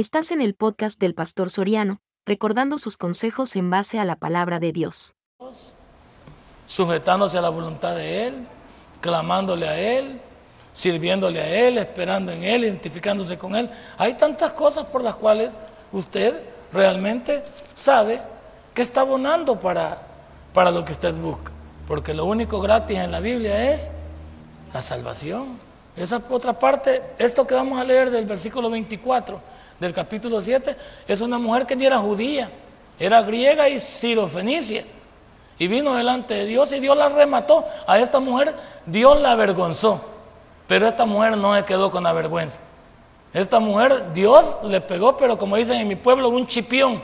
Estás en el podcast del Pastor Soriano, recordando sus consejos en base a la palabra de Dios. Sujetándose a la voluntad de Él, clamándole a Él, sirviéndole a Él, esperando en Él, identificándose con Él. Hay tantas cosas por las cuales usted realmente sabe que está abonando para, para lo que usted busca. Porque lo único gratis en la Biblia es la salvación. Esa otra parte, esto que vamos a leer del versículo 24 del capítulo 7, es una mujer que ni era judía, era griega y sirofenicia. Y vino delante de Dios y Dios la remató. A esta mujer Dios la avergonzó. Pero esta mujer no se quedó con la vergüenza. Esta mujer Dios le pegó, pero como dicen en mi pueblo, un chipión.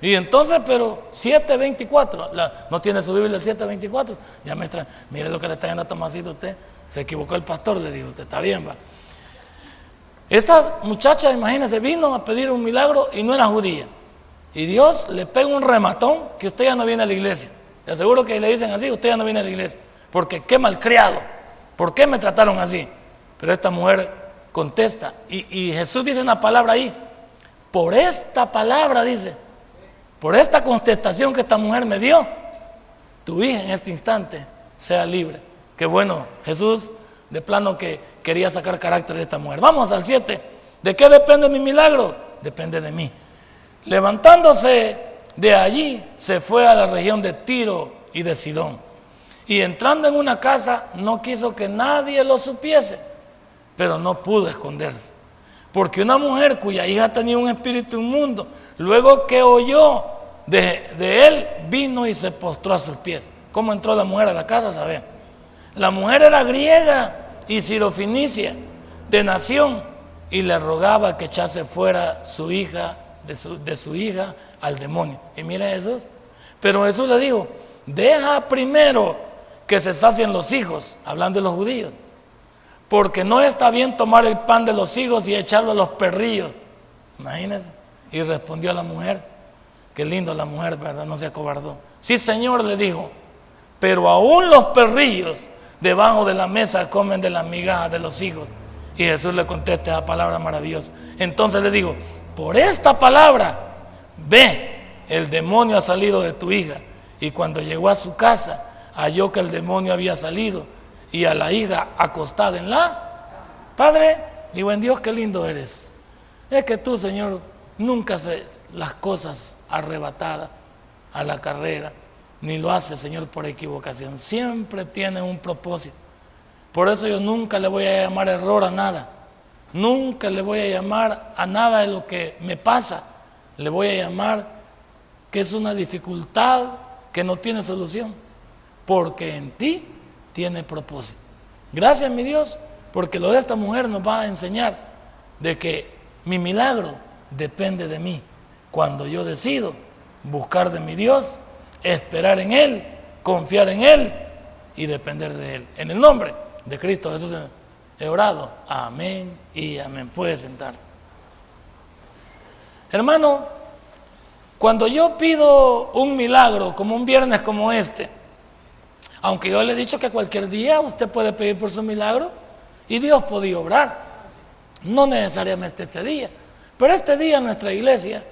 Y entonces, pero 724, no tiene su Biblia el 724, ya me trae, mire lo que le está dando a Tomasito usted, se equivocó el pastor, le dijo usted, está bien, va. Esta muchacha, imagínese, vino a pedir un milagro y no era judía. Y Dios le pega un rematón que usted ya no viene a la iglesia. Le aseguro que le dicen así, usted ya no viene a la iglesia. Porque qué malcriado, ¿por qué me trataron así? Pero esta mujer contesta y, y Jesús dice una palabra ahí. Por esta palabra dice, por esta contestación que esta mujer me dio, tu hija en este instante sea libre. Qué bueno, Jesús de plano que quería sacar carácter de esta mujer. Vamos al 7. ¿De qué depende mi milagro? Depende de mí. Levantándose de allí, se fue a la región de Tiro y de Sidón. Y entrando en una casa, no quiso que nadie lo supiese, pero no pudo esconderse. Porque una mujer cuya hija tenía un espíritu inmundo, luego que oyó de, él, vino y se postró a sus pies. ¿Cómo entró la mujer a la casa? Saben. La mujer era griega y sirofinicia de nación y le rogaba que echase fuera su hija, de su, hija al demonio. Y mira Jesús. Pero Jesús le dijo, deja primero que se sacien los hijos, hablando de los judíos. Porque no está bien tomar el pan de los hijos y echarlo a los perrillos. Imagínense. Y respondió la mujer, qué lindo la mujer, ¿verdad? No se acobardó. Sí, Señor, le dijo, pero aún los perrillos debajo de la mesa comen de las migajas de los hijos. Y Jesús le contesta esa palabra maravillosa. Entonces le digo, por esta palabra, ve, el demonio ha salido de tu hija. Y cuando llegó a su casa, halló que el demonio había salido y a la hija acostada en la. Padre, y buen Dios, qué lindo eres. Es que tú, Señor, nunca haces las cosas arrebatadas a la carrera, ni lo haces, Señor, por equivocación. Siempre tiene un propósito. Por eso yo nunca le voy a llamar error a nada. Nunca le voy a llamar a nada de lo que me pasa. Le voy a llamar que es una dificultad que no tiene solución. Porque en ti tiene propósito. Gracias, mi Dios, porque lo de esta mujer nos va a enseñar de que mi milagro depende de mí. Cuando yo decido buscar de mi Dios, esperar en Él, confiar en Él y depender de Él. En el nombre de Cristo Jesús he orado. Amén y amén. Puede sentarse. Hermano, cuando yo pido un milagro, como un viernes como este, aunque yo le he dicho que cualquier día usted puede pedir por su milagro y Dios podía obrar. No necesariamente este día. Pero este día nuestra iglesia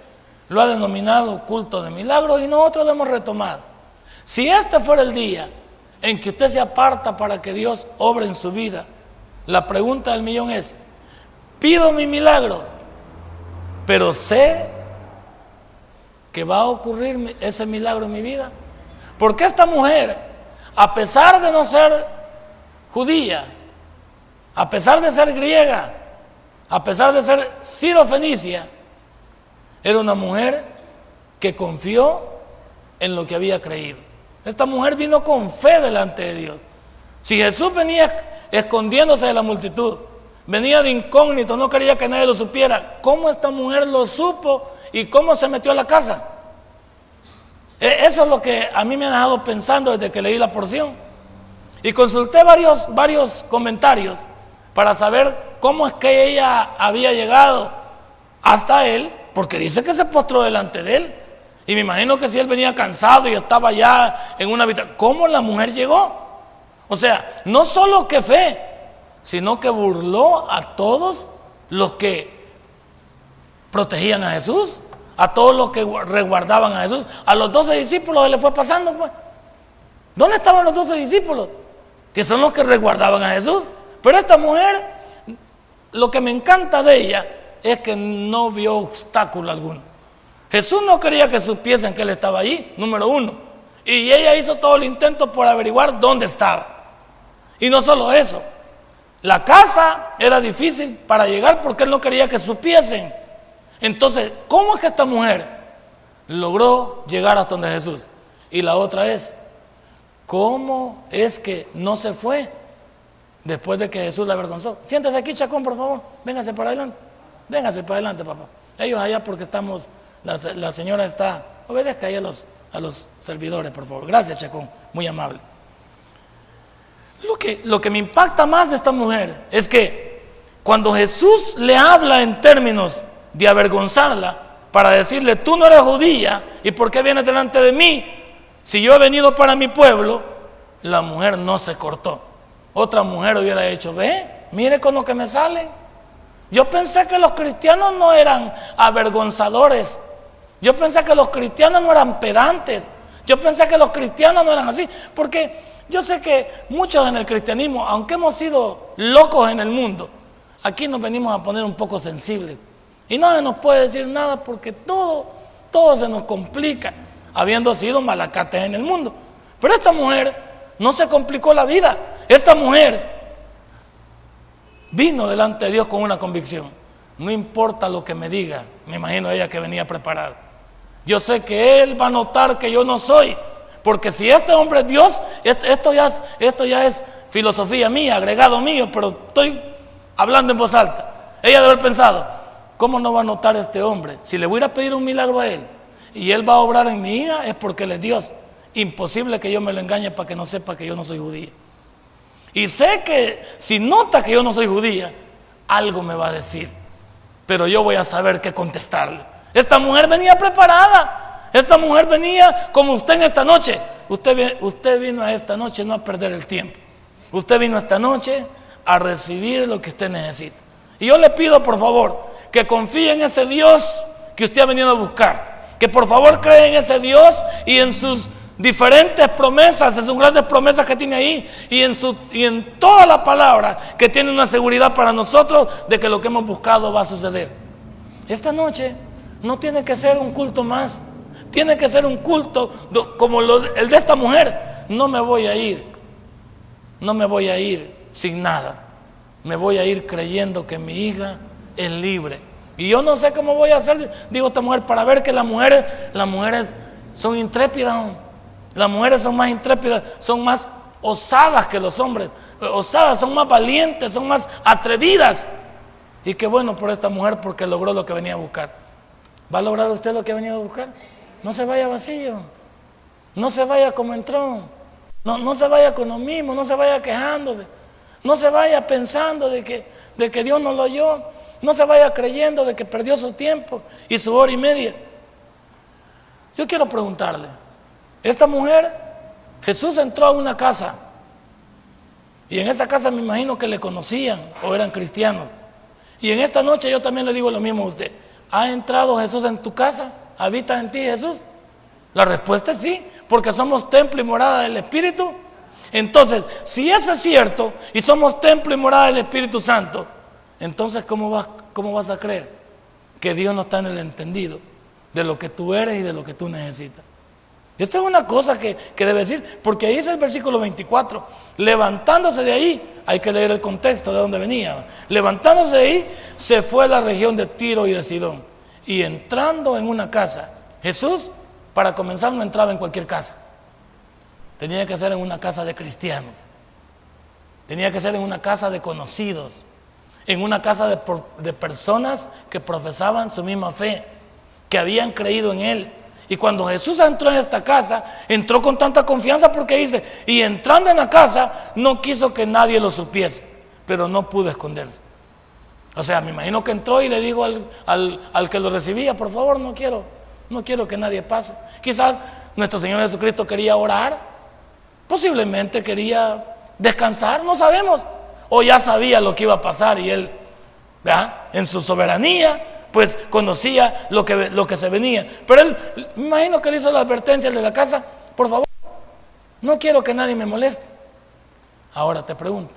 lo ha denominado culto de milagros y nosotros lo hemos retomado. Si este fuera el día en que usted se aparta para que Dios obre en su vida, la pregunta del millón es, pido mi milagro, pero sé que va a ocurrir ese milagro en mi vida. Porque esta mujer a pesar de no ser judía, a pesar de ser griega, a pesar de ser sirofenicia, era una mujer que confió en lo que había creído. Esta mujer vino con fe delante de Dios. Si Jesús venía escondiéndose de la multitud, venía de incógnito, no quería que nadie lo supiera, ¿cómo esta mujer lo supo y cómo se metió a la casa? E, eso es lo que a mí me ha dejado pensando desde que leí la porción. Y consulté varios, varios comentarios para saber cómo es que ella había llegado hasta él, porque dice que se postró delante de él. Y me imagino que si él venía cansado y estaba ya en una habitación, ¿cómo la mujer llegó? O sea, no solo que fe, sino que burló a todos los que protegían a Jesús, a todos los que resguardaban a Jesús. A los doce discípulos les fue pasando, pues. ¿Dónde estaban los doce discípulos? Que son los que resguardaban a Jesús. Pero esta mujer, lo que me encanta de ella es que no vio obstáculo alguno. Jesús no quería que supiesen que él estaba allí, número uno. Y ella hizo todo el intento por averiguar dónde estaba. Y no solo eso, la casa era difícil para llegar porque él no quería que supiesen. Entonces, ¿cómo es que esta mujer logró llegar hasta donde Jesús? Y la otra es, ¿cómo es que no se fue después de que Jesús la avergonzó? Siéntese aquí, Chacón, por favor. Véngase para adelante. Véngase para adelante, papá. Ellos allá porque estamos, la, señora está, obedezca ahí a los, a los servidores, por favor. Gracias, Chacón, muy amable. Lo que, lo que me impacta más de esta mujer es que cuando Jesús le habla en términos de avergonzarla, para decirle, tú no eres judía, ¿y por qué vienes delante de mí? Si yo he venido para mi pueblo, la mujer no se cortó. Otra mujer hubiera dicho, ve, mire con lo que me sale. Yo pensé que los cristianos no eran avergonzadores. Yo pensé que los cristianos no eran pedantes. Yo pensé que los cristianos no eran así. Porque yo sé que muchos en el cristianismo, aunque hemos sido locos en el mundo, aquí nos venimos a poner un poco sensibles. Y se nos puede decir nada porque todo, todo se nos complica, habiendo sido malacates en el mundo. Pero esta mujer no se complicó la vida. Esta mujer vino delante de Dios con una convicción. No importa lo que me diga, me imagino ella que venía preparada. Yo sé que Él va a notar que yo no soy porque si este hombre es Dios, esto ya, esto ya es filosofía mía, agregado mío, pero estoy hablando en voz alta. Ella debe haber pensado, ¿cómo no va a notar este hombre? Si le voy a pedir un milagro a él y él va a obrar en mi hija, es porque él es Dios. Imposible que yo me lo engañe para que no sepa que yo no soy judía. Y sé que si nota que yo no soy judía, algo me va a decir. Pero yo voy a saber qué contestarle. Esta mujer venía preparada. Esta mujer venía como usted en esta noche. Usted, usted vino a esta noche no a perder el tiempo. Usted vino esta noche a recibir lo que usted necesita. Y yo le pido, por favor, que confíe en ese Dios que usted ha venido a buscar. Que por favor cree en ese Dios y en sus diferentes promesas, en sus grandes promesas que tiene ahí y en, su, y en toda la palabra que tiene una seguridad para nosotros de que lo que hemos buscado va a suceder. Esta noche no tiene que ser un culto más tiene que ser un culto como el de esta mujer. No me voy a ir, no me voy a ir sin nada. Me voy a ir creyendo que mi hija es libre. Y yo no sé cómo voy a hacer, digo esta mujer, para ver que las mujeres, las mujeres son intrépidas. Las mujeres son más intrépidas, son más osadas que los hombres. Osadas, son más valientes, son más atrevidas. Y qué bueno por esta mujer porque logró lo que venía a buscar. ¿Va a lograr usted lo que venía a buscar? No se vaya vacío. No se vaya como entró. No, no se vaya con lo mismo, no se vaya quejándose. No se vaya pensando de que, de que Dios no lo oyó. No se vaya creyendo de que perdió su tiempo y su hora y media. Yo quiero preguntarle, esta mujer, Jesús entró a una casa y en esa casa me imagino que le conocían o eran cristianos. Y en esta noche yo también le digo lo mismo a usted. ¿Ha entrado Jesús en tu casa? ¿Habita en ti Jesús? La respuesta es sí, porque somos templo y morada del Espíritu. Entonces, si eso es cierto y somos templo y morada del Espíritu Santo, entonces ¿cómo vas, cómo vas a creer que Dios no está en el entendido de lo que tú eres y de lo que tú necesitas? Esto es una cosa que, que debe decir, porque ahí es el versículo 24. Levantándose de ahí, hay que leer el contexto de dónde venía. Levantándose de ahí, se fue a la región de Tiro y de Sidón y entrando en una casa, Jesús, para comenzar, no entraba en cualquier casa. Tenía que ser en una casa de cristianos. Tenía que ser en una casa de conocidos. En una casa de personas que profesaban su misma fe, que habían creído en Él. Y cuando Jesús entró en esta casa, entró con tanta confianza porque dice, y entrando en la casa, no quiso que nadie lo supiese, pero no pudo esconderse. O sea, me imagino que entró y le dijo al, que lo recibía, por favor, no quiero, no quiero que nadie pase. Quizás nuestro Señor Jesucristo quería orar, posiblemente quería descansar, no sabemos. O ya sabía lo que iba a pasar y él, en su soberanía, pues conocía lo que, lo que se venía. Pero él, me imagino que le hizo la advertencia de la casa, por favor, no quiero que nadie me moleste. Ahora te pregunto,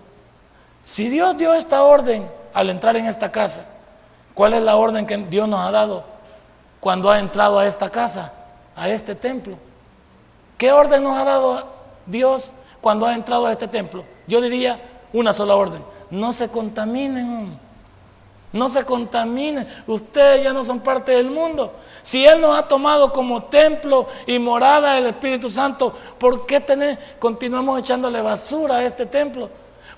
si Dios dio esta orden al entrar en esta casa, ¿cuál es la orden que Dios nos ha dado cuando ha entrado a esta casa, a este templo? ¿Qué orden nos ha dado Dios cuando ha entrado a este templo? Yo diría una sola orden, no se contaminen. No se contaminen. Ustedes ya no son parte del mundo. Si Él nos ha tomado como templo y morada del Espíritu Santo, ¿por qué continuamos echándole basura a este templo?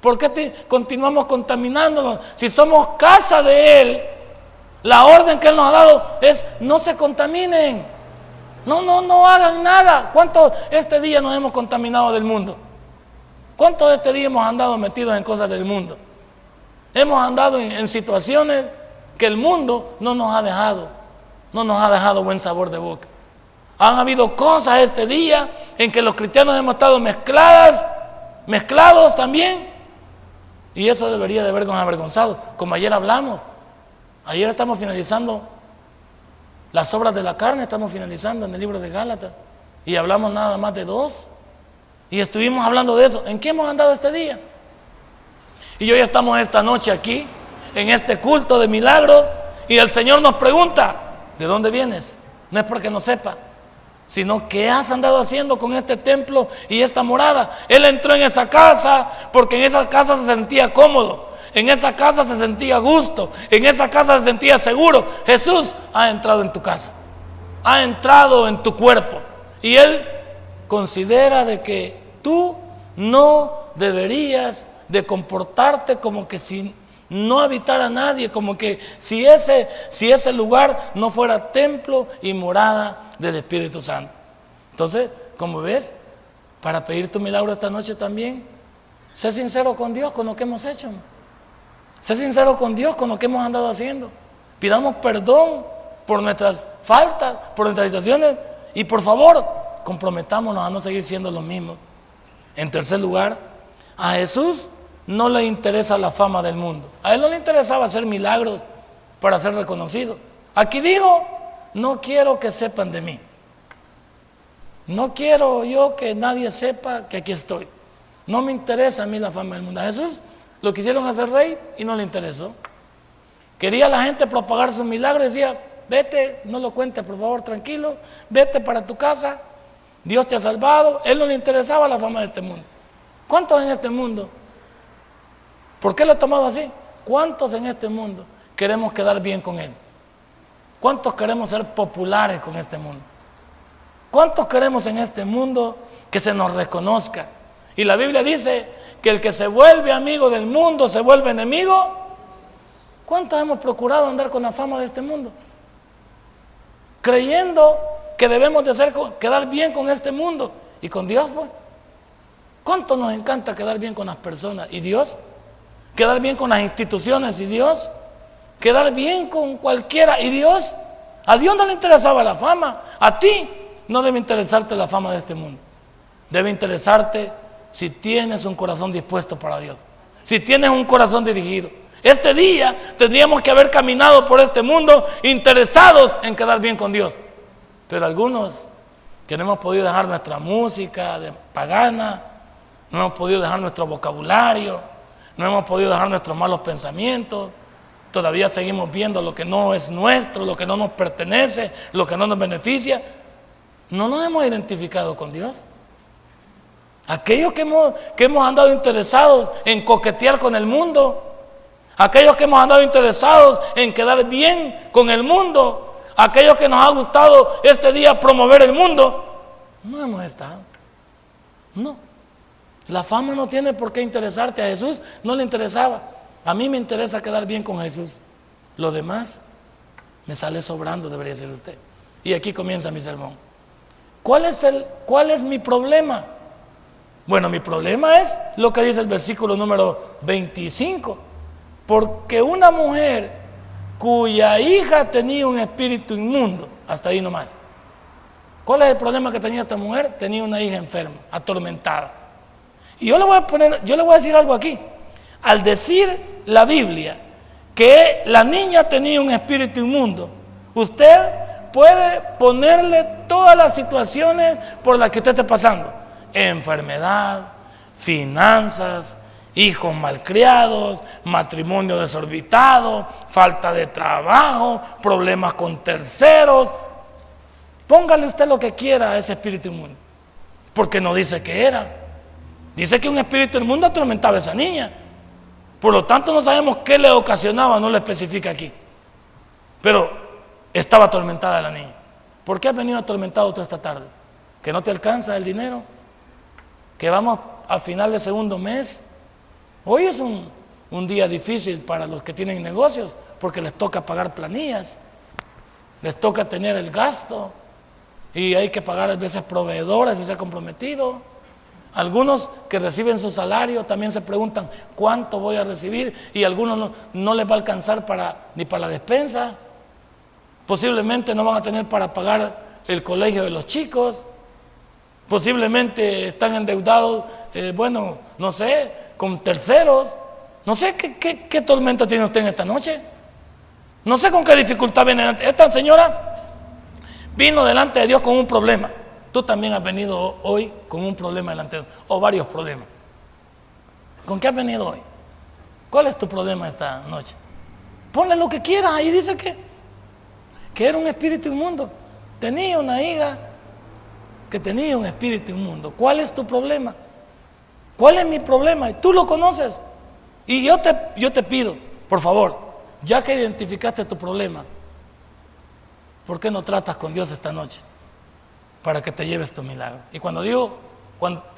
¿Por qué continuamos contaminándonos? Si somos casa de Él, la orden que Él nos ha dado es no se contaminen. No, no, no hagan nada. ¿Cuánto este día nos hemos contaminado del mundo? ¿Cuántos este día hemos andado metidos en cosas del mundo? Hemos andado en, situaciones que el mundo no nos ha dejado, no nos ha dejado buen sabor de boca. Han habido cosas este día en que los cristianos hemos estado mezcladas, mezclados también, y eso debería de habernos avergonzado, como ayer hablamos. Ayer estamos finalizando las obras de la carne, estamos finalizando en el libro de Gálatas, y hablamos nada más de dos. Y estuvimos hablando de eso. ¿En qué hemos andado este día? Y hoy estamos esta noche aquí, en este culto de milagros, y el Señor nos pregunta, ¿de dónde vienes? No es porque no sepa, sino qué has andado haciendo con este templo y esta morada. Él entró en esa casa porque en esa casa se sentía cómodo, en esa casa se sentía gusto, en esa casa se sentía seguro. Jesús ha entrado en tu casa, ha entrado en tu cuerpo y Él considera de que tú no deberías de comportarte como que si no habitara nadie, como que si ese, si ese lugar no fuera templo y morada del Espíritu Santo. Entonces, como ves, para pedir tu milagro esta noche también, sé sincero con Dios con lo que hemos hecho. Sé sincero con Dios con lo que hemos andado haciendo. Pidamos perdón por nuestras faltas, por nuestras situaciones y por favor, comprometámonos a no seguir siendo lo mismo En tercer lugar, a Jesús no le interesa la fama del mundo. A él no le interesaba hacer milagros para ser reconocido. Aquí digo, no quiero que sepan de mí. No quiero yo que nadie sepa que aquí estoy. No me interesa a mí la fama del mundo. A Jesús lo quisieron hacer rey y no le interesó. Quería la gente propagar sus milagros. Decía, vete, no lo cuentes, por favor, tranquilo. Vete para tu casa. Dios te ha salvado. Él no le interesaba la fama de este mundo. ¿Cuántos en este mundo ¿Por qué lo he tomado así? ¿Cuántos en este mundo queremos quedar bien con Él? ¿Cuántos queremos ser populares con este mundo? ¿Cuántos queremos en este mundo que se nos reconozca? Y la Biblia dice que el que se vuelve amigo del mundo se vuelve enemigo. ¿Cuántos hemos procurado andar con la fama de este mundo? Creyendo que debemos de hacer, quedar bien con este mundo y con Dios, pues. ¿Cuánto nos encanta quedar bien con las personas? ¿Y Dios? Quedar bien con las instituciones y Dios, quedar bien con cualquiera y Dios. A Dios no le interesaba la fama, a ti no debe interesarte la fama de este mundo. Debe interesarte si tienes un corazón dispuesto para Dios, si tienes un corazón dirigido. Este día tendríamos que haber caminado por este mundo interesados en quedar bien con Dios. Pero algunos que no hemos podido dejar nuestra música de pagana, no hemos podido dejar nuestro vocabulario, no hemos podido dejar nuestros malos pensamientos, todavía seguimos viendo lo que no es nuestro, lo que no nos pertenece, lo que no nos beneficia. No nos hemos identificado con Dios. Aquellos que hemos, que hemos andado interesados en coquetear con el mundo, aquellos que hemos andado interesados en quedar bien con el mundo, aquellos que nos ha gustado este día promover el mundo, no hemos estado. No. La fama no tiene por qué interesarte. A Jesús no le interesaba. A mí me interesa quedar bien con Jesús. Lo demás me sale sobrando, debería decir usted. Y aquí comienza mi sermón. ¿Cuál es, el, ¿Cuál es mi problema? Bueno, mi problema es lo que dice el versículo número 25. Porque una mujer cuya hija tenía un espíritu inmundo, hasta ahí nomás. ¿Cuál es el problema que tenía esta mujer? Tenía una hija enferma, atormentada. Y yo le voy a poner, yo le voy a decir algo aquí. Al decir la Biblia que la niña tenía un espíritu inmundo, usted puede ponerle todas las situaciones por las que usted esté pasando. Enfermedad, finanzas, hijos malcriados, matrimonio desorbitado, falta de trabajo, problemas con terceros. Póngale usted lo que quiera a ese espíritu inmundo, porque no dice que era. Dice que un espíritu inmundo atormentaba a esa niña. Por lo tanto, no sabemos qué le ocasionaba, no le especifica aquí. Pero estaba atormentada la niña. ¿Por qué has venido atormentado toda esta tarde? ¿Que no te alcanza el dinero? ¿Que vamos al final del segundo mes? Hoy es un, un día difícil para los que tienen negocios porque les toca pagar planillas, les toca tener el gasto y hay que pagar a veces proveedores si se ha comprometido. Algunos que reciben su salario también se preguntan cuánto voy a recibir y algunos no, no les va a alcanzar para, ni para la despensa. Posiblemente no van a tener para pagar el colegio de los chicos. Posiblemente están endeudados, eh, bueno, no sé, con terceros. No sé qué, qué, tormenta tiene usted en esta noche. No sé con qué dificultad viene. Esta señora vino delante de Dios con un problema. Tú también has venido hoy con un problema delante o varios problemas. ¿Con qué has venido hoy? ¿Cuál es tu problema esta noche? Ponle lo que quieras. Ahí dice que, que era un espíritu inmundo. Tenía una hija que tenía un espíritu inmundo. ¿Cuál es tu problema? ¿Cuál es mi problema? Y tú lo conoces. Y yo te, yo te pido, por favor, ya que identificaste tu problema, ¿por qué no tratas con Dios esta noche? Para que te lleves tu milagro. Y cuando digo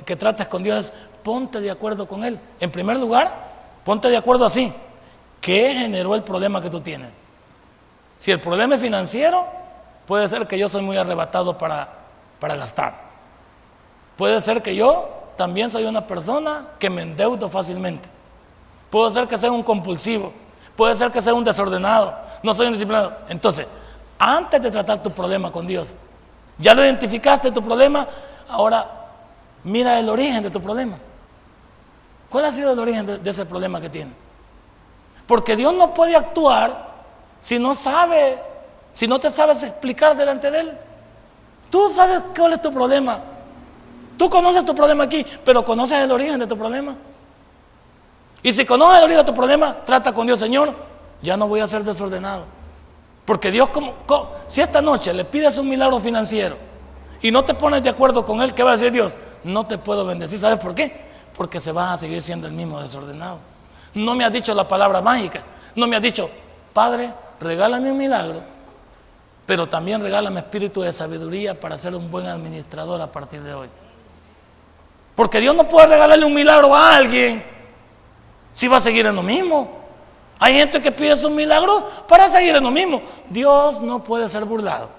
que trates con Dios, ponte de acuerdo con Él. En primer lugar, ponte de acuerdo así. ¿Qué generó el problema que tú tienes? Si el problema es financiero, puede ser que yo soy muy arrebatado para, para gastar. Puede ser que yo también soy una persona que me endeudo fácilmente. Puede ser que sea un compulsivo, puede ser que sea un desordenado, no soy un disciplinado. Entonces, antes de tratar tu problema con Dios, ya lo identificaste tu problema, ahora mira el origen de tu problema. ¿Cuál ha sido el origen de, ese problema que tienes? Porque Dios no puede actuar si no sabe, si no te sabes explicar delante de Él. Tú sabes cuál es tu problema. Tú conoces tu problema aquí, pero conoces el origen de tu problema. Y si conoces el origen de tu problema, trata con Dios, Señor, ya no voy a ser desordenado. Porque Dios, si esta noche le pides un milagro financiero y no te pones de acuerdo con Él, ¿qué va a decir Dios? No te puedo bendecir. ¿Sabes por qué? Porque se va a seguir siendo el mismo desordenado. No me has dicho la palabra mágica. No me has dicho, Padre, regálame un milagro, pero también regálame espíritu de sabiduría para ser un buen administrador a partir de hoy. Porque Dios no puede regalarle un milagro a alguien si va a seguir en lo mismo. Hay gente que pide sus milagros para seguir en lo mismo. Dios no puede ser burlado.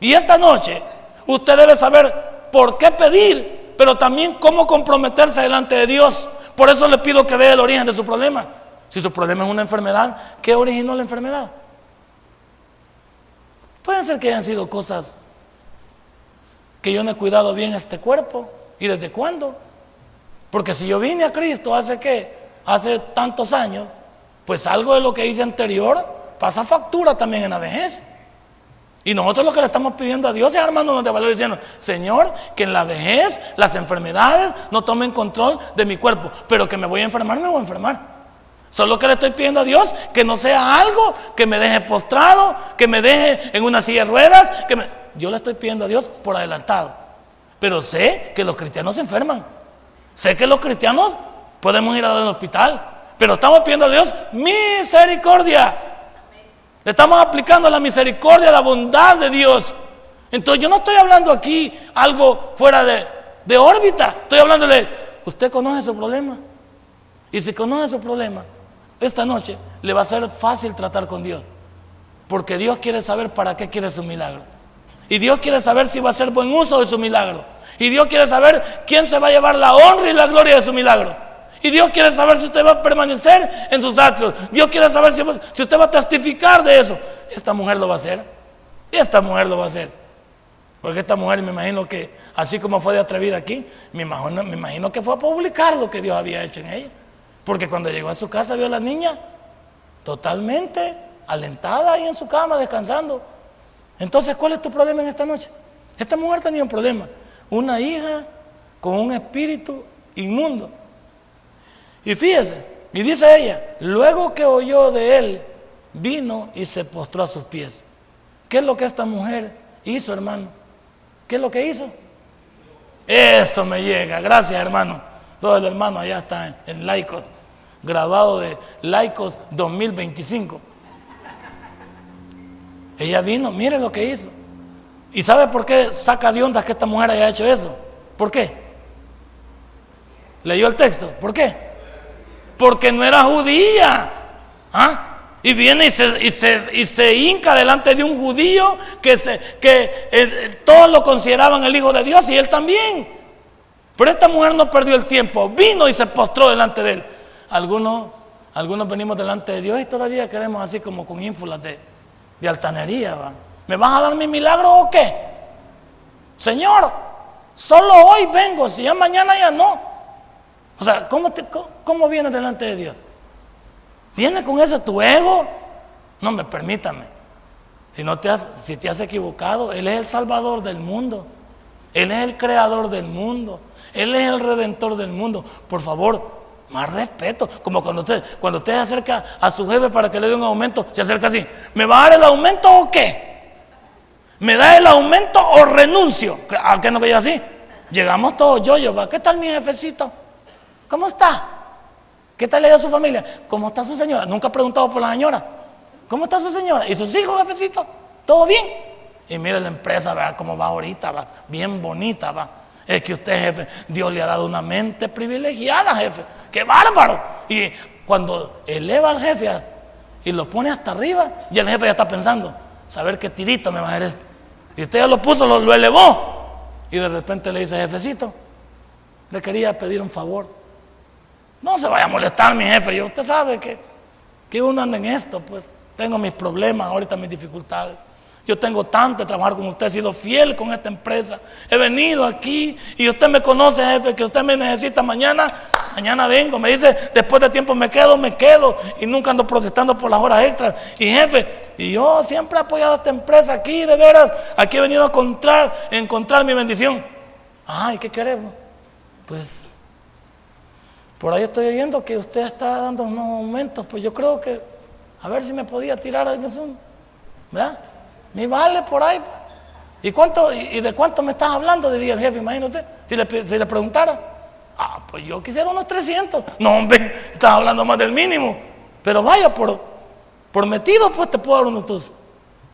Y esta noche usted debe saber por qué pedir, pero también cómo comprometerse delante de Dios. Por eso le pido que vea el origen de su problema. Si su problema es una enfermedad, ¿qué originó la enfermedad? Pueden ser que hayan sido cosas que yo no he cuidado bien este cuerpo. ¿Y desde cuándo? Porque si yo vine a Cristo hace qué? Hace tantos años, pues algo de lo que hice anterior pasa factura también en la vejez. Y nosotros lo que le estamos pidiendo a Dios es armándonos de valor diciendo, Señor, que en la vejez las enfermedades no tomen control de mi cuerpo, pero que me voy a enfermar, me voy a enfermar. Solo que le estoy pidiendo a Dios que no sea algo que me deje postrado, que me deje en una silla de ruedas, que yo le estoy pidiendo a Dios por adelantado. Pero sé que los cristianos se enferman. Sé que los cristianos podemos ir al hospital. Pero estamos pidiendo a Dios misericordia. Le estamos aplicando la misericordia, la bondad de Dios. Entonces yo no estoy hablando aquí algo fuera de, de órbita. Estoy hablándole, usted conoce su problema. Y si conoce su problema, esta noche le va a ser fácil tratar con Dios. Porque Dios quiere saber para qué quiere su milagro. Y Dios quiere saber si va a hacer buen uso de su milagro. Y Dios quiere saber quién se va a llevar la honra y la gloria de su milagro. Y Dios quiere saber si usted va a permanecer en sus actos. Dios quiere saber si, usted va a testificar de eso. Esta mujer lo va a hacer. Esta mujer lo va a hacer. Porque esta mujer me imagino que, así como fue de atrevida aquí, me imagino, me imagino que fue a publicar lo que Dios había hecho en ella. Porque cuando llegó a su casa vio a la niña totalmente alentada ahí en su cama, descansando. Entonces, ¿cuál es tu problema en esta noche? Esta mujer tenía un problema, una hija con un espíritu inmundo. Y fíjese, y dice ella, luego que oyó de él, vino y se postró a sus pies. ¿Qué es lo que esta mujer hizo, hermano? ¿Qué es lo que hizo? Eso me llega, gracias hermano. Todo el hermano allá está en, Laicos, graduado de Laicos 2025. Ella vino, mire lo que hizo. ¿Y sabe por qué saca de ondas que esta mujer haya hecho eso? ¿Por qué? ¿Leyó el texto? ¿Por qué? Porque no era judía. ¿Ah? Y viene y se, y se, hinca delante de un judío que, se, que eh, todos lo consideraban el Hijo de Dios y él también. Pero esta mujer no perdió el tiempo, vino y se postró delante de él. Algunos, algunos venimos delante de Dios y todavía queremos así como con ínfulas de, de altanería. ¿Me van a dar mi milagro o qué? Señor, solo hoy vengo, si ya mañana ya no. O sea, ¿cómo, te, cómo vienes delante de Dios? ¿Viene con ese tu ego? No me permítame. Si, no te has, si te has equivocado, Él es el Salvador del mundo. Él es el Creador del mundo. Él es el Redentor del mundo. Por favor, más respeto. Como cuando usted, cuando usted acerca a su jefe para que le dé un aumento, se acerca así. ¿Me va a dar el aumento o qué? ¿Me da el aumento o renuncio? ¿A qué no que yo así? Llegamos todos yo, yo, ¿qué tal mi jefecito? ¿Cómo está? ¿Qué tal le dio a su familia? ¿Cómo está su señora? Nunca ha preguntado por la señora. ¿Cómo está su señora? ¿Y sus hijos, jefecito? ¿Todo bien? Y mire la empresa, vea cómo va ahorita, va bien bonita, va. Es que usted, jefe, Dios le ha dado una mente privilegiada, jefe. ¡Qué bárbaro! Y cuando eleva al jefe y lo pone hasta arriba, y el jefe ya está pensando, saber qué tirito me va a hacer esto. Y usted ya lo puso, lo elevó. Y de repente le dice, jefecito, le quería pedir un favor. No se vaya a molestar mi jefe. Yo, usted sabe que, que uno anda en esto, pues. Tengo mis problemas, ahorita mis dificultades. Yo tengo tanto de trabajar con usted, he sido fiel con esta empresa. He venido aquí y usted me conoce, jefe, que usted me necesita mañana. Mañana vengo, me dice, después de tiempo me quedo, me quedo y nunca ando protestando por las horas extras. Y jefe, y yo siempre he apoyado a esta empresa aquí, de veras, aquí he venido a encontrar, a encontrar mi bendición. Ay, ¿qué queremos? Pues por ahí estoy oyendo que usted está dando unos aumentos, pues yo creo que, a ver si me podía tirar a Zoom, ¿verdad? Ni vale por ahí. Pues. ¿Y, cuánto, y, de cuánto me estás hablando? Diría el jefe, imagínate, si le, si le preguntara. Ah, pues yo quisiera unos 300. No, hombre, estás hablando más del mínimo. Pero vaya, por, por metido, pues te puedo dar unos tus,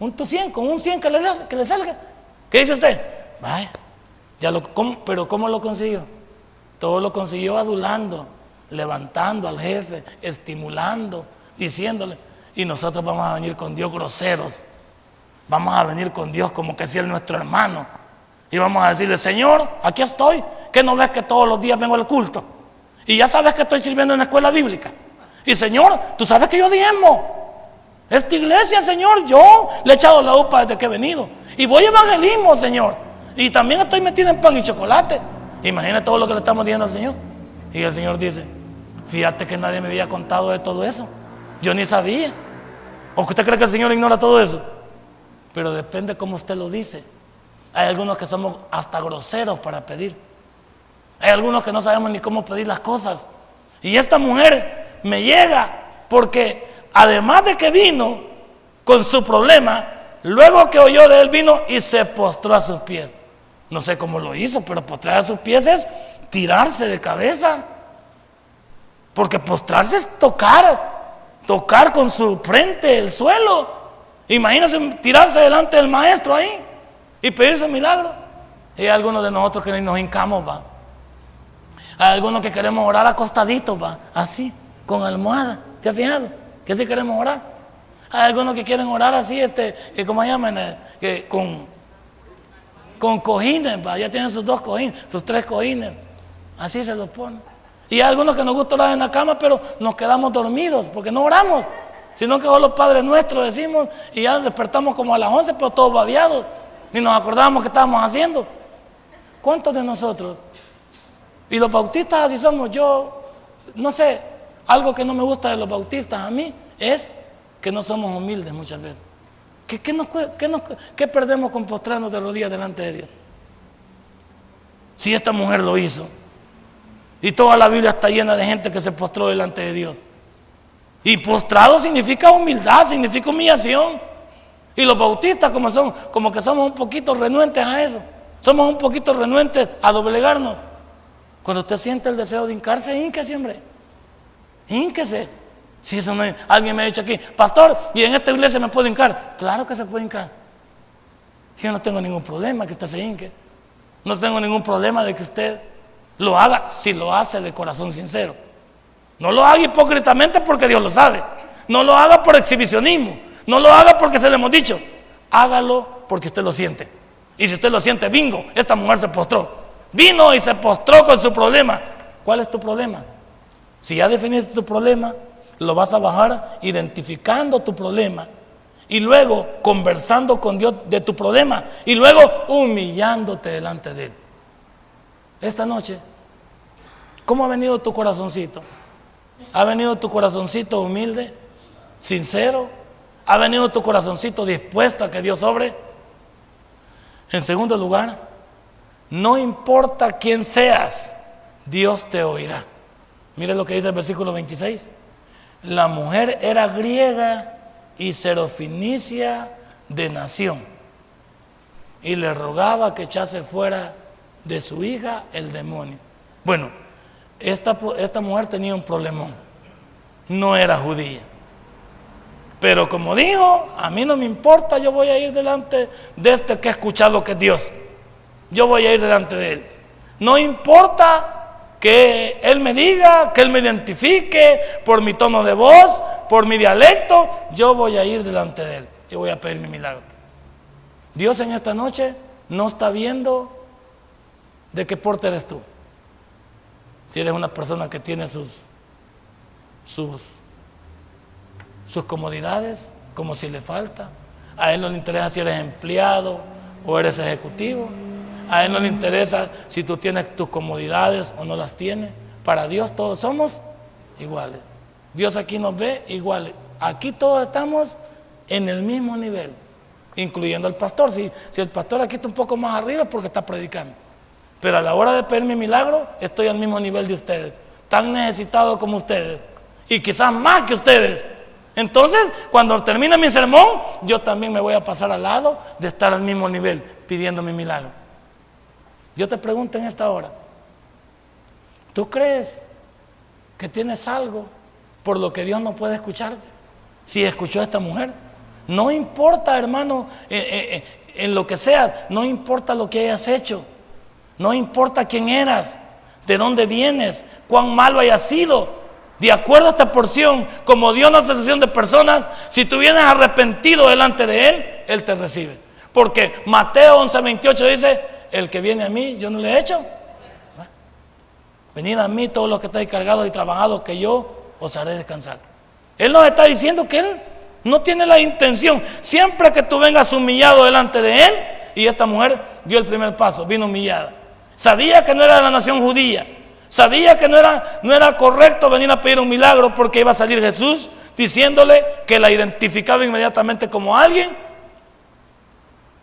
un tu 100, con un 100 que le, que le salga. ¿Qué dice usted? Vaya, ya lo, pero ¿cómo lo consiguió? Todo lo consiguió adulando levantando al jefe, estimulando, diciéndole. Y nosotros vamos a venir con Dios groseros. Vamos a venir con Dios como que si Él es nuestro hermano. Y vamos a decirle, Señor, aquí estoy. Que no ves que todos los días vengo al culto. Y ya sabes que estoy sirviendo en la escuela bíblica. Y Señor, tú sabes que yo diezmo. Esta iglesia, Señor, yo le he echado la upa desde que he venido. Y voy evangelismo, Señor. Y también estoy metido en pan y chocolate. Imagina todo lo que le estamos diciendo al Señor. Y el Señor dice, Fíjate que nadie me había contado de todo eso. Yo ni sabía. ¿O usted cree que el Señor ignora todo eso? Pero depende cómo usted lo dice. Hay algunos que somos hasta groseros para pedir. Hay algunos que no sabemos ni cómo pedir las cosas. Y esta mujer me llega porque además de que vino con su problema, luego que oyó de él vino y se postró a sus pies. No sé cómo lo hizo, pero postrar a sus pies es tirarse de cabeza. Porque postrarse es tocar, tocar con su frente el suelo. Imagínense tirarse delante del maestro ahí y pedirse un milagro. Y hay algunos de nosotros que nos hincamos, va. Hay algunos que queremos orar acostaditos, va, así, con almohada. ¿Se ha fijado? Que así queremos orar. Hay algunos que quieren orar así, este, ¿cómo llaman? Eh, con, con cojines, va. Ya tienen sus dos cojines, sus tres cojines. Así se los ponen. Y hay algunos que nos gusta orar en la cama, pero nos quedamos dormidos porque no oramos. Sino que los padres nuestros decimos y ya despertamos como a las 11, pero todos babiados. Ni nos acordamos qué estábamos haciendo. ¿Cuántos de nosotros? Y los bautistas así somos. Yo, no sé, algo que no me gusta de los bautistas a mí es que no somos humildes muchas veces. ¿Qué, qué perdemos con postrarnos de rodillas delante de Dios? Si esta mujer lo hizo. Y toda la Biblia está llena de gente que se postró delante de Dios. Y postrado significa humildad, significa humillación. Y los bautistas como, son, como que somos un poquito renuentes a eso. Somos un poquito renuentes a doblegarnos. Cuando usted siente el deseo de hincarse, hínquese, hombre. Hínquese. Si eso no, alguien me ha dicho aquí, pastor, ¿y en esta iglesia me puedo hincar? Claro que se puede hincar. Yo no tengo ningún problema que usted se hinque. No tengo ningún problema de que usted lo haga si lo hace de corazón sincero. No lo haga hipócritamente porque Dios lo sabe. No lo haga por exhibicionismo. No lo haga porque se le hemos dicho. Hágalo porque usted lo siente. Y si usted lo siente, bingo, esta mujer se postró. Vino y se postró con su problema. ¿Cuál es tu problema? Si ya definiste tu problema, lo vas a bajar identificando tu problema y luego conversando con Dios de tu problema y luego humillándote delante de Él. Esta noche, ¿cómo ha venido tu corazoncito? ¿Ha venido tu corazoncito humilde, sincero? ¿Ha venido tu corazoncito dispuesto a que Dios sobre? En segundo lugar, no importa quién seas, Dios te oirá. Mire lo que dice el versículo 26. La mujer era griega y serofinicia de nación. Y le rogaba que echase fuera de su hija el demonio. Bueno, esta, esta mujer tenía un problemón. No era judía. Pero como dijo, a mí no me importa, yo voy a ir delante de este que ha escuchado que es Dios. Yo voy a ir delante de él. No importa que Él me diga, que Él me identifique por mi tono de voz, por mi dialecto, yo voy a ir delante de Él y voy a pedir mi milagro. Dios en esta noche no está viendo de qué porte eres tú. Si eres una persona que tiene sus, sus, sus comodidades, como si le falta. A Él no le interesa si eres empleado o eres ejecutivo. A Él no le interesa si tú tienes tus comodidades o no las tienes. Para Dios todos somos iguales. Dios aquí nos ve iguales. Aquí todos estamos en el mismo nivel, incluyendo el pastor. Si, si el pastor aquí está un poco más arriba es porque está predicando. Pero a la hora de pedir mi milagro, estoy al mismo nivel de ustedes. Tan necesitado como ustedes. Y quizás más que ustedes. Entonces, cuando termine mi sermón, yo también me voy a pasar al lado de estar al mismo nivel pidiendo mi milagro. Yo te pregunto en esta hora, ¿tú crees que tienes algo por lo que Dios no puede escucharte? Si escuchó a esta mujer. No importa, hermano, eh, eh, eh, en lo que seas, no importa lo que hayas hecho, no importa quién eras, de dónde vienes, cuán malo hayas sido. De acuerdo a esta porción, como Dios una asociación de personas, si tú vienes arrepentido delante de Él, Él te recibe. Porque Mateo 11:28 dice, el que viene a mí, yo no le he hecho. Venid a mí todos los que estáis cargados y trabajados, que yo os haré descansar. Él nos está diciendo que Él no tiene la intención. Siempre que tú vengas humillado delante de Él, y esta mujer dio el primer paso, vino humillada. Sabía que no era de la nación judía. Sabía que no era, no era correcto venir a pedir un milagro porque iba a salir Jesús diciéndole que la identificaba inmediatamente como alguien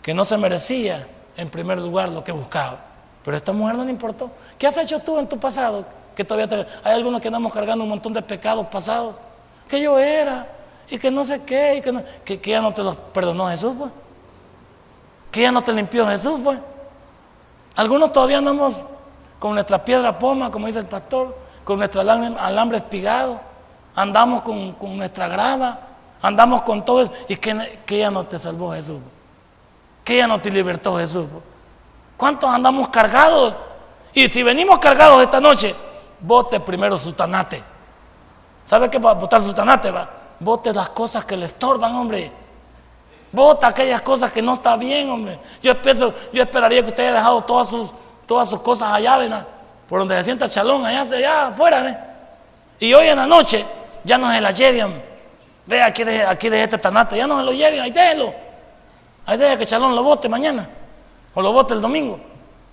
que no se merecía en primer lugar lo que buscaba. Pero a esta mujer no le importó. ¿Qué has hecho tú en tu pasado? Que todavía te... hay algunos que andamos cargando un montón de pecados pasados. Que yo era y que no sé qué y que, no... que, ya no te los perdonó Jesús, pues. Que ya no te limpió Jesús, pues. Algunos todavía andamos con nuestra piedra poma, como dice el pastor, con nuestro alambre espigado, andamos con, nuestra grava, andamos con todo eso, y que, que ya no te salvó Jesús. Que ya no te libertó Jesús. ¿Cuántos andamos cargados? Y si venimos cargados esta noche, vote primero su tanate. ¿Sabe qué va a votar su tanate? Va? Vote las cosas que le estorban, hombre. Vota aquellas cosas que no está bien, hombre. Yo, espero, yo esperaría que usted haya dejado todas sus, todas sus cosas allá, ¿verdad? Por donde se sienta chalón, allá, allá afuera, ¿ve? Y hoy en la noche ya no se la lleven. Ve aquí de, aquí de este tanate, ya no se lo lleven, ahí déjelo. Hay deja que Chalón lo vote mañana o lo vote el domingo.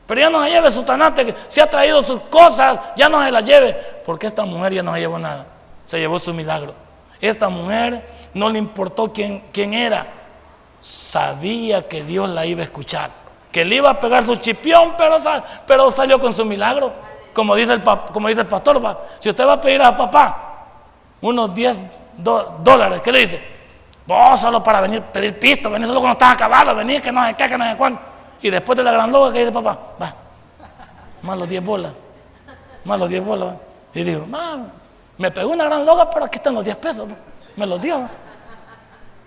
Pero ya no se lleve su tanate, que se ha traído sus cosas, ya no se las lleve, porque esta mujer ya no se llevó nada, se llevó su milagro. Esta mujer no le importó quién, quién era. Sabía que Dios la iba a escuchar. Que le iba a pegar su chipión, pero, salió con su milagro. Como dice el, como dice el pastor, si usted va a pedir a papá unos 10 dólares, ¿qué le dice? Vos solo para venir pedir pisto, venir solo cuando estás acabado, venir que no sé qué, que no sé cuándo. Y después de la gran loga, ¿qué dice papá? Va, más los 10 bolas, más los 10 bolas. Y digo, me pegó una gran loga, pero aquí están los 10 pesos. Me los dio.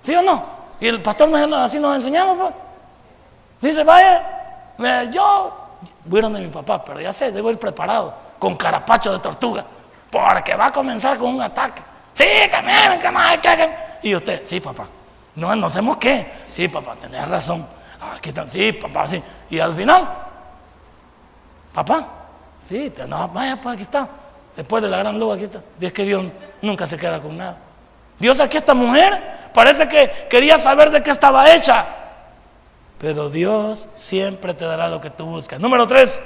¿Sí o no? Y el pastor así nos ha enseñado. Pues. Dice, vaya, yo voy a donde mi papá, pero ya sé, debo ir preparado, con carapacho de tortuga, porque va a comenzar con un ataque. Sí, que miren, que no que, Y usted, sí, papá. No, no hacemos qué. Sí, papá, tenés razón. Aquí están, sí, papá, sí. Y al final, papá, sí, no, vaya, pues aquí está. Después de la gran luz, aquí está. Y es que Dios nunca se queda con nada. Dios aquí esta mujer parece que quería saber de qué estaba hecha. Pero Dios siempre te dará lo que tú buscas. Número tres,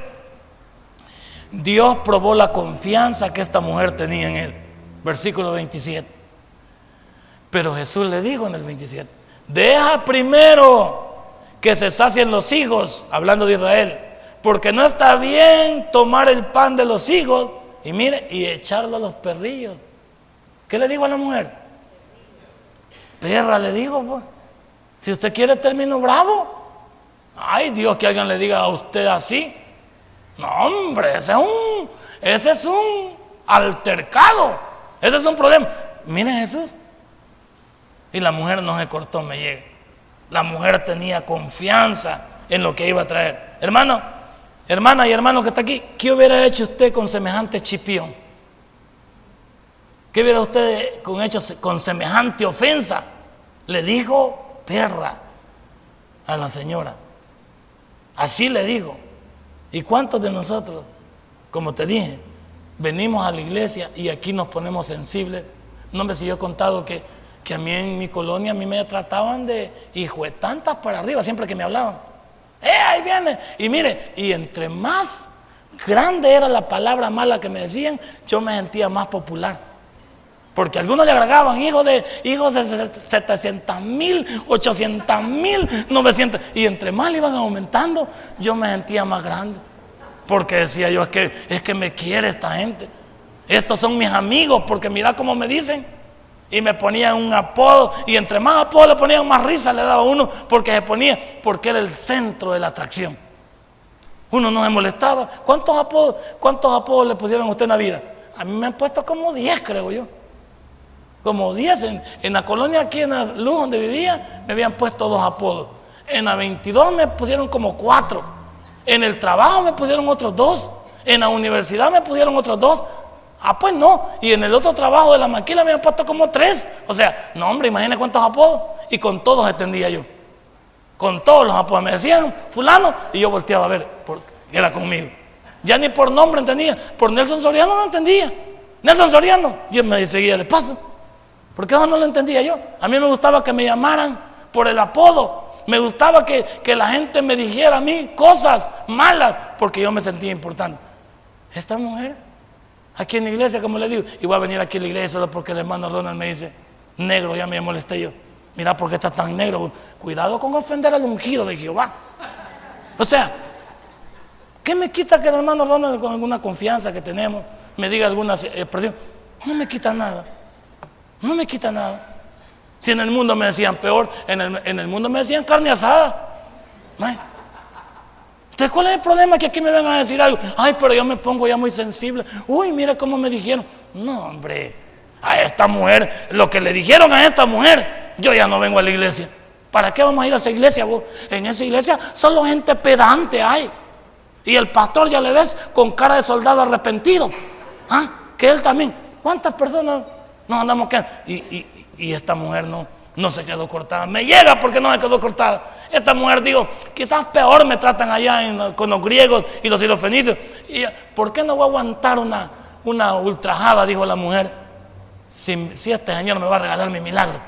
Dios probó la confianza que esta mujer tenía en él. Versículo 27. Pero Jesús le dijo en el 27, deja primero que se sacien los hijos, hablando de Israel, porque no está bien tomar el pan de los hijos y mire, y echarlo a los perrillos. ¿Qué le digo a la mujer? Perra le digo, pues. Si usted quiere término bravo, ay Dios que alguien le diga a usted así. No, hombre, ese es un, ese es un altercado. Ese es un problema. Mire Jesús. Y la mujer no se cortó, me llega. La mujer tenía confianza en lo que iba a traer. Hermano, Hermana y hermano que está aquí, ¿qué hubiera hecho usted con semejante chipión? ¿Qué hubiera usted con hecho con semejante ofensa? Le dijo perra a la señora. Así le dijo. ¿Y cuántos de nosotros, como te dije, venimos a la iglesia y aquí nos ponemos sensibles? No me si yo he contado que, que a mí en mi colonia a mí me trataban de hijo de tantas para arriba siempre que me hablaban. ¡Eh, ahí viene! Y mire, y entre más grande era la palabra mala que me decían, yo me sentía más popular. Porque algunos le agregaban hijos de, hijos de 700 mil, 800 mil, 900. Y entre más le iban aumentando, yo me sentía más grande. Porque decía yo, es que, es que me quiere esta gente. Estos son mis amigos, porque mira cómo me dicen y me ponían un apodo y entre más apodo le ponían más risa le daba uno porque se ponía porque era el centro de la atracción. Uno no se molestaba. ¿Cuántos apodos, cuántos apodos le pusieron a usted en la vida? A mí me han puesto como 10, creo yo. Como 10 en, la colonia aquí en la luz donde vivía me habían puesto dos apodos. En la 22 me pusieron como cuatro. En el trabajo me pusieron otros dos. En la universidad me pusieron otros dos. Ah, pues no. Y en el otro trabajo de la maquila me han puesto como tres. O sea, no, hombre, imagínate cuántos apodos. Y con todos entendía yo. Con todos los apodos. Me decían fulano y yo volteaba a ver, porque era conmigo. Ya ni por nombre entendía. Por Nelson Soriano no entendía. Nelson Soriano. Yo me seguía de paso. Porque eso no lo entendía yo. A mí me gustaba que me llamaran por el apodo. Me gustaba que, que la gente me dijera a mí cosas malas porque yo me sentía importante. Esta mujer Aquí en la iglesia, como le digo, y voy a venir aquí a la iglesia solo porque el hermano Ronald me dice, negro, ya me molesté yo. Mira, ¿por qué está tan negro? Cuidado con ofender al ungido de Jehová. O sea, ¿qué me quita que el hermano Ronald, con alguna confianza que tenemos, me diga alguna expresión? No me quita nada. No me quita nada. Si en el mundo me decían peor, en el, mundo me decían carne asada. ¿No? Entonces, ¿cuál es el problema? Que aquí me vengan a decir algo. Ay, pero yo me pongo ya muy sensible. Uy, mira cómo me dijeron. No, hombre, a esta mujer, lo que le dijeron a esta mujer, yo ya no vengo a la iglesia. ¿Para qué vamos a ir a esa iglesia vos? En esa iglesia solo gente pedante hay. Y el pastor ya le ves con cara de soldado arrepentido. ¿Ah? Que él también. ¿Cuántas personas nos andamos quedando? Y, y esta mujer no, no se quedó cortada. Me llega porque no se quedó cortada. Esta mujer dijo, quizás peor me tratan allá con los griegos y los sirofenicios. Y, ¿Por qué no voy a aguantar una, una ultrajada? Dijo la mujer, si, si, este Señor me va a regalar mi milagro.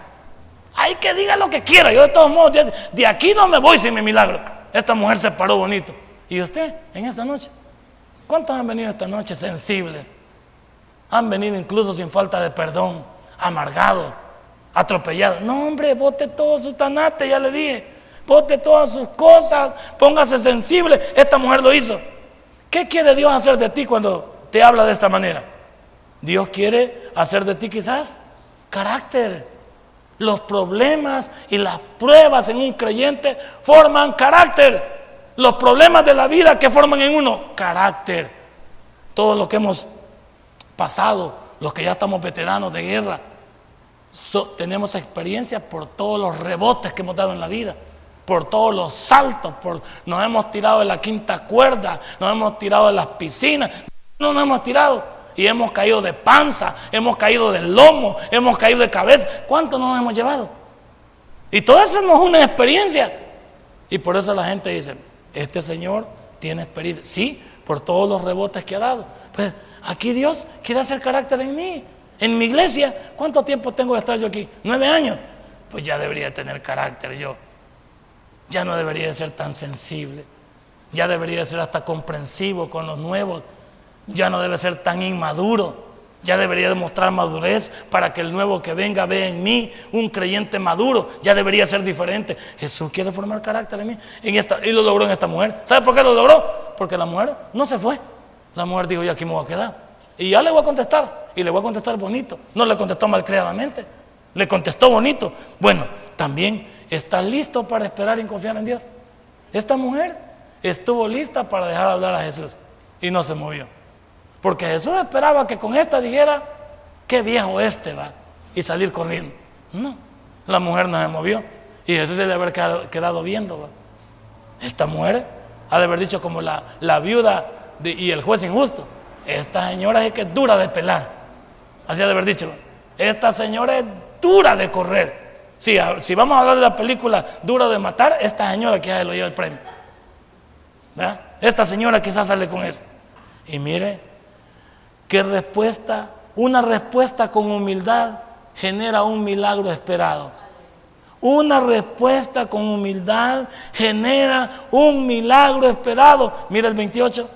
Hay que diga lo que quiera. Yo de todos modos, de, aquí no me voy sin mi milagro. Esta mujer se paró bonito. ¿Y usted en esta noche? ¿Cuántos han venido esta noche sensibles? Han venido incluso sin falta de perdón, amargados. atropellado. No, hombre, bote todo su tanate, ya le dije. Bote todas sus cosas, póngase sensible. Esta mujer lo hizo. ¿Qué quiere Dios hacer de ti cuando te habla de esta manera? Dios quiere hacer de ti quizás carácter. Los problemas y las pruebas en un creyente forman carácter. Los problemas de la vida que forman en uno carácter. Todo lo que hemos pasado, los que ya estamos veteranos de guerra, tenemos experiencia por todos los rebotes que hemos dado en la vida, por todos los saltos, por, nos hemos tirado de la quinta cuerda, nos hemos tirado de las piscinas, no nos hemos tirado y hemos caído de panza, hemos caído de lomo, hemos caído de cabeza. ¿Cuánto nos hemos llevado? Y todo eso no es una experiencia. Y por eso la gente dice, este Señor tiene experiencia. Sí, por todos los rebotes que ha dado. Pues aquí Dios quiere hacer carácter en mí. En mi iglesia, ¿cuánto tiempo tengo de estar yo aquí? Nueve años. Pues ya debería tener carácter yo. Ya no debería de ser tan sensible. Ya debería de ser hasta comprensivo con los nuevos. Ya no debe ser tan inmaduro. Ya debería demostrar madurez para que el nuevo que venga vea en mí un creyente maduro. Ya debería ser diferente. Jesús quiere formar carácter en mí. En esta, y lo logró en esta mujer. ¿Sabe por qué lo logró? Porque la mujer no se fue. La mujer dijo, yo aquí me voy a quedar. Y ya le voy a contestar. Y le voy a contestar bonito. No le contestó malcriadamente. Le contestó bonito. Bueno, también está listo para esperar y confiar en Dios. Esta mujer estuvo lista para dejar hablar a Jesús. Y no se movió. Porque Jesús esperaba que con esta dijera, qué viejo este va. Y salir corriendo. No. La mujer no se movió. Y Jesús se le haber quedado, viendo. Esta mujer ha de haber dicho como la, la viuda y el juez injusto. Esta señora es que es dura de pelar. Así de haber dicho. Esta señora es dura de correr. Si, si vamos a hablar de la película Dura de matar, esta señora quizás lo lleva el premio. Esta señora quizás sale con eso. Y mire, qué respuesta, una respuesta con humildad genera un milagro esperado. Una respuesta con humildad genera un milagro esperado. Mira el 28.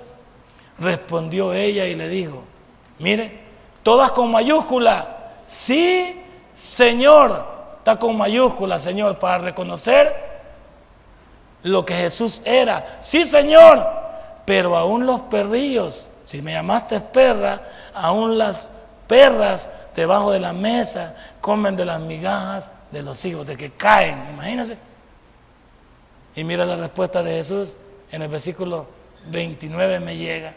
Respondió ella y le dijo, mire, todas con mayúscula, sí, Señor. Está con mayúscula, Señor, para reconocer lo que Jesús era. Sí, Señor, pero aún los perrillos, si me llamaste perra, aún las perras debajo de la mesa comen de las migajas de los hijos, de que caen, imagínense. Y mira la respuesta de Jesús en el versículo 29 me llega.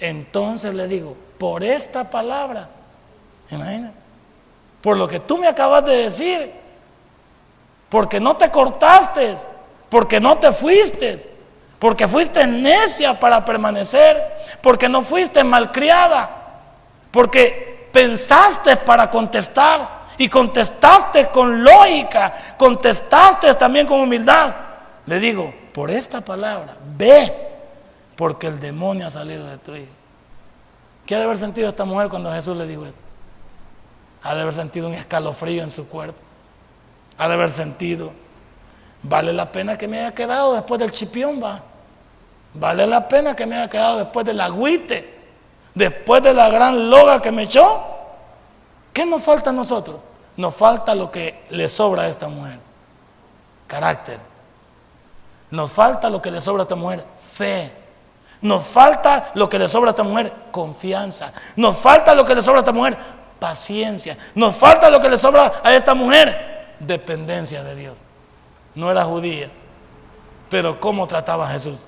Entonces le digo, por esta palabra, imagina, por lo que tú me acabas de decir, porque no te cortaste, porque no te fuiste, porque fuiste necia para permanecer, porque no fuiste malcriada, porque pensaste para contestar y contestaste con lógica, contestaste también con humildad. Le digo, por esta palabra, ve porque el demonio ha salido de tu hijo. ¿Qué ha de haber sentido esta mujer cuando Jesús le dijo esto? Ha de haber sentido un escalofrío en su cuerpo. Ha de haber sentido, vale la pena que me haya quedado después del chipión, va. Vale la pena que me haya quedado después del agüite, después de la gran loga que me echó. ¿Qué nos falta a nosotros? Nos falta lo que le sobra a esta mujer. Carácter. Nos falta lo que le sobra a esta mujer. Fe. Nos falta lo que le sobra a esta mujer, confianza. Nos falta lo que le sobra a esta mujer, paciencia. Nos falta lo que le sobra a esta mujer, dependencia de Dios. No era judía, pero ¿cómo trataba a Jesús?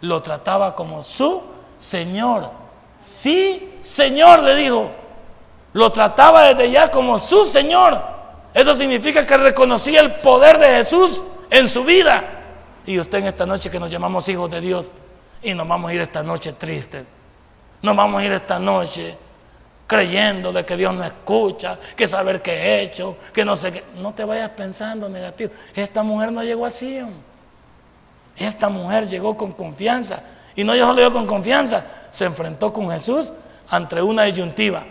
Lo trataba como su Señor. Sí, Señor, le dijo. Lo trataba desde ya como su Señor. Eso significa que reconocía el poder de Jesús en su vida. Y usted en esta noche que nos llamamos hijos de Dios, y nos vamos a ir esta noche tristes. Nos vamos a ir esta noche creyendo de que Dios no escucha, que saber qué he hecho, que no sé qué. No te vayas pensando negativo. Esta mujer no llegó así. Esta mujer llegó con confianza. Y no solo llegó con confianza, se enfrentó con Jesús ante una disyuntiva.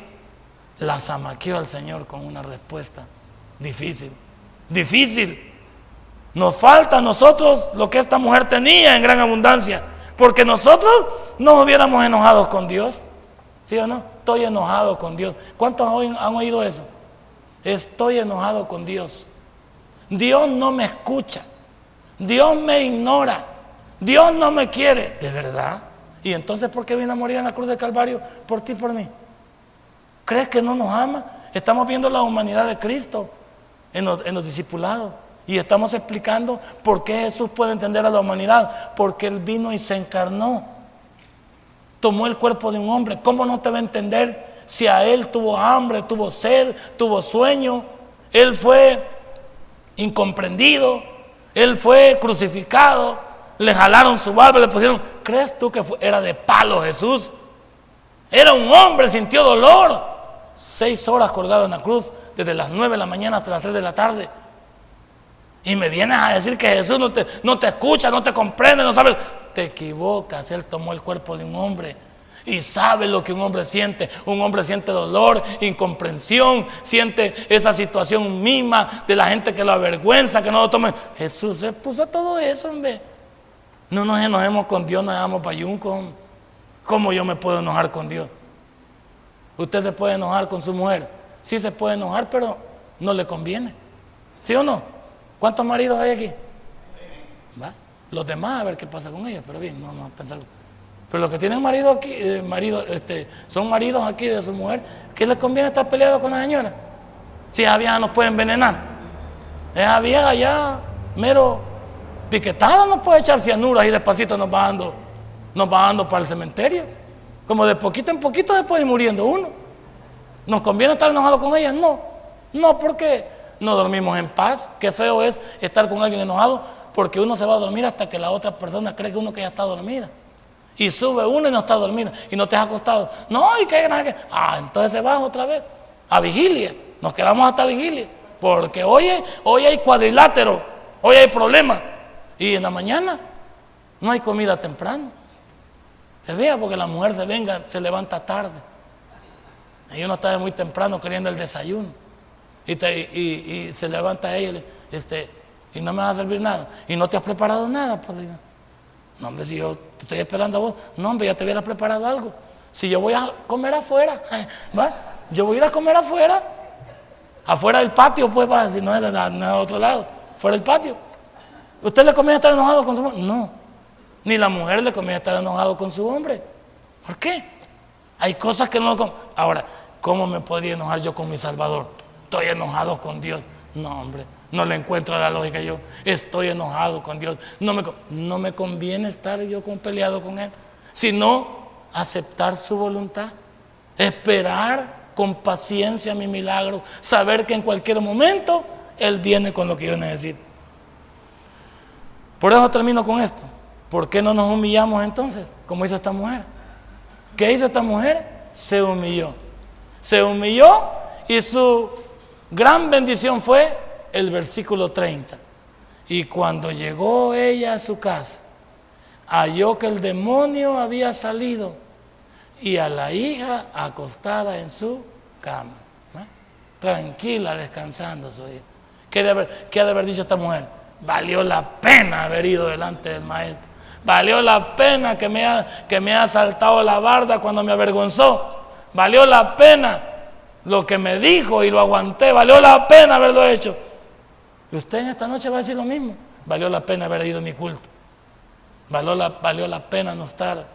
La zamaqueó al Señor con una respuesta difícil. Difícil. Nos falta a nosotros lo que esta mujer tenía en gran abundancia. Porque nosotros nos hubiéramos enojado con Dios. ¿Sí o no? Estoy enojado con Dios. ¿Cuántos han oído eso? Estoy enojado con Dios. Dios no me escucha. Dios me ignora. Dios no me quiere. ¿De verdad? ¿Y entonces por qué viene a morir en la cruz del Calvario por ti por mí? ¿Crees que no nos ama? Estamos viendo la humanidad de Cristo en en los discipulados. Y estamos explicando por qué Jesús puede entender a la humanidad. Porque Él vino y se encarnó. Tomó el cuerpo de un hombre. ¿Cómo no te va a entender si a Él tuvo hambre, tuvo sed, tuvo sueño? Él fue incomprendido. Él fue crucificado. Le jalaron su barba, le pusieron. ¿Crees tú que era de palo Jesús? Era un hombre, sintió dolor. Seis horas colgado en la cruz, desde las nueve de la mañana hasta las tres de la tarde. Y me vienes a decir que Jesús no te, no te escucha, no te comprende, no sabe. Te equivocas, Él tomó el cuerpo de un hombre y sabe lo que un hombre siente. Un hombre siente dolor, incomprensión, siente esa situación misma de la gente que lo avergüenza, que no lo tome. Jesús se puso todo eso, hombre. No nos enojemos con Dios, nos damos payunco. ¿Cómo yo me puedo enojar con Dios? Usted se puede enojar con su mujer. Sí se puede enojar, pero no le conviene. ¿Sí o no? ¿Cuántos maridos hay aquí? Los demás a ver qué pasa con ellos, pero bien, no, no pensar. Pero los que tienen marido aquí, eh, marido, este, son maridos aquí de su mujer, ¿qué les conviene estar peleados con la señora? Si esa vieja nos puede envenenar. Esa vieja ya, mero piquetada, no puede echar cianuras y despacito nos va dando, nos va dando para el cementerio. Como de poquito en poquito puede ir muriendo uno. ¿Nos conviene estar enojados con ella? No. No, porque no dormimos en paz. Qué feo es estar con alguien enojado porque uno se va a dormir hasta que la otra persona cree que uno que ya está dormida. Y sube uno y no está dormida y no te has acostado. No, y que nada que. Ah, entonces se baja otra vez a vigilia. Nos quedamos hasta vigilia. Porque hoy, hoy hay cuadrilátero, hoy hay problemas. Y en la mañana no hay comida temprano. Se vea porque la mujer se venga, se levanta tarde. Y uno está muy temprano queriendo el desayuno. Y, se levanta ella y, este, y no me va a servir nada. Y no te has preparado nada. Pues, no, hombre, si yo te estoy esperando a vos, no, hombre, ya te hubiera preparado algo. Si yo voy a comer afuera, ¿va? yo voy a ir a comer afuera, afuera del patio, pues, si no es de, otro lado, fuera del patio. ¿Usted le conviene estar enojado con su hombre? No. Ni la mujer le conviene estar enojado con su hombre. ¿Por qué? Hay cosas que no... Ahora, ¿cómo me podría enojar yo con mi Salvador? Estoy enojado con Dios. No, hombre, no le encuentro la lógica yo. Estoy enojado con Dios. No me, no me conviene estar yo con, peleado con Él, sino aceptar su voluntad, esperar con paciencia mi milagro, saber que en cualquier momento Él viene con lo que yo necesito. Por eso termino con esto. ¿Por qué no nos humillamos entonces, como hizo esta mujer? ¿Qué hizo esta mujer? Se humilló. Se humilló y su Gran bendición fue el versículo 30. Y cuando llegó ella a su casa, halló que el demonio había salido y a la hija acostada en su cama, tranquila, descansando su hija. ¿Qué, ha de haber dicho esta mujer? Valió la pena haber ido delante del maestro. Valió la pena que me, ha, que me ha saltado la barda cuando me avergonzó. Valió la pena lo que me dijo y lo aguanté, valió la pena haberlo hecho. Y usted en esta noche va a decir lo mismo. Valió la pena haber ido a mi culto. Valió la, valió la pena no estar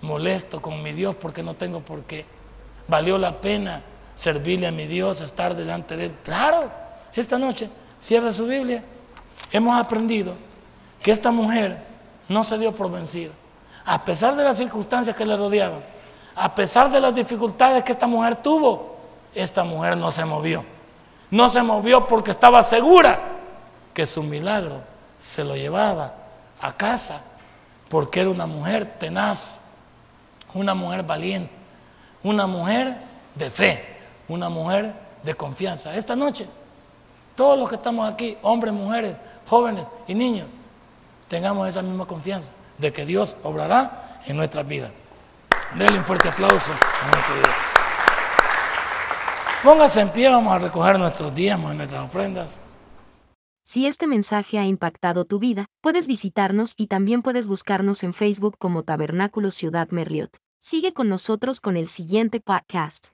molesto con mi Dios porque no tengo por qué. Valió la pena servirle a mi Dios, estar delante de Él. Claro, esta noche, cierra su Biblia. Hemos aprendido que esta mujer no se dio por vencida. A pesar de las circunstancias que le rodeaban, a pesar de las dificultades que esta mujer tuvo, esta mujer no se movió. No se movió porque estaba segura que su milagro se lo llevaba a casa, porque era una mujer tenaz, una mujer valiente, una mujer de fe, una mujer de confianza. Esta noche, todos los que estamos aquí, hombres, mujeres, jóvenes y niños, tengamos esa misma confianza de que Dios obrará en nuestras vidas. Denle un fuerte aplauso a nuestro Dios. Póngase en pie, vamos a recoger nuestros diezmos y nuestras ofrendas. Si este mensaje ha impactado tu vida, puedes visitarnos y también puedes buscarnos en Facebook como Tabernáculo Ciudad Merliot. Sigue con nosotros con el siguiente podcast.